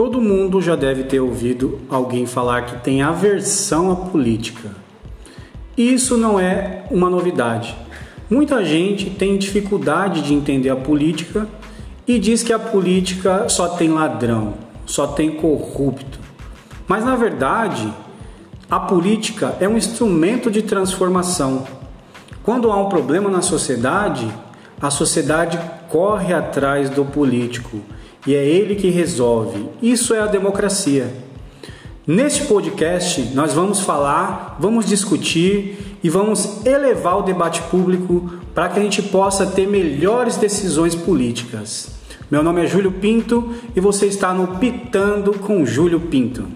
Todo mundo já deve ter ouvido alguém falar que tem aversão à política. Isso não é uma novidade. Muita gente tem dificuldade de entender a política e diz que a política só tem ladrão, só tem corrupto. Mas na verdade, a política é um instrumento de transformação. Quando há um problema na sociedade, a sociedade corre atrás do político e é ele que resolve. Isso é a democracia. Neste podcast, nós vamos falar, vamos discutir e vamos elevar o debate público para que a gente possa ter melhores decisões políticas. Meu nome é Júlio Pinto e você está no Pitando com Júlio Pinto.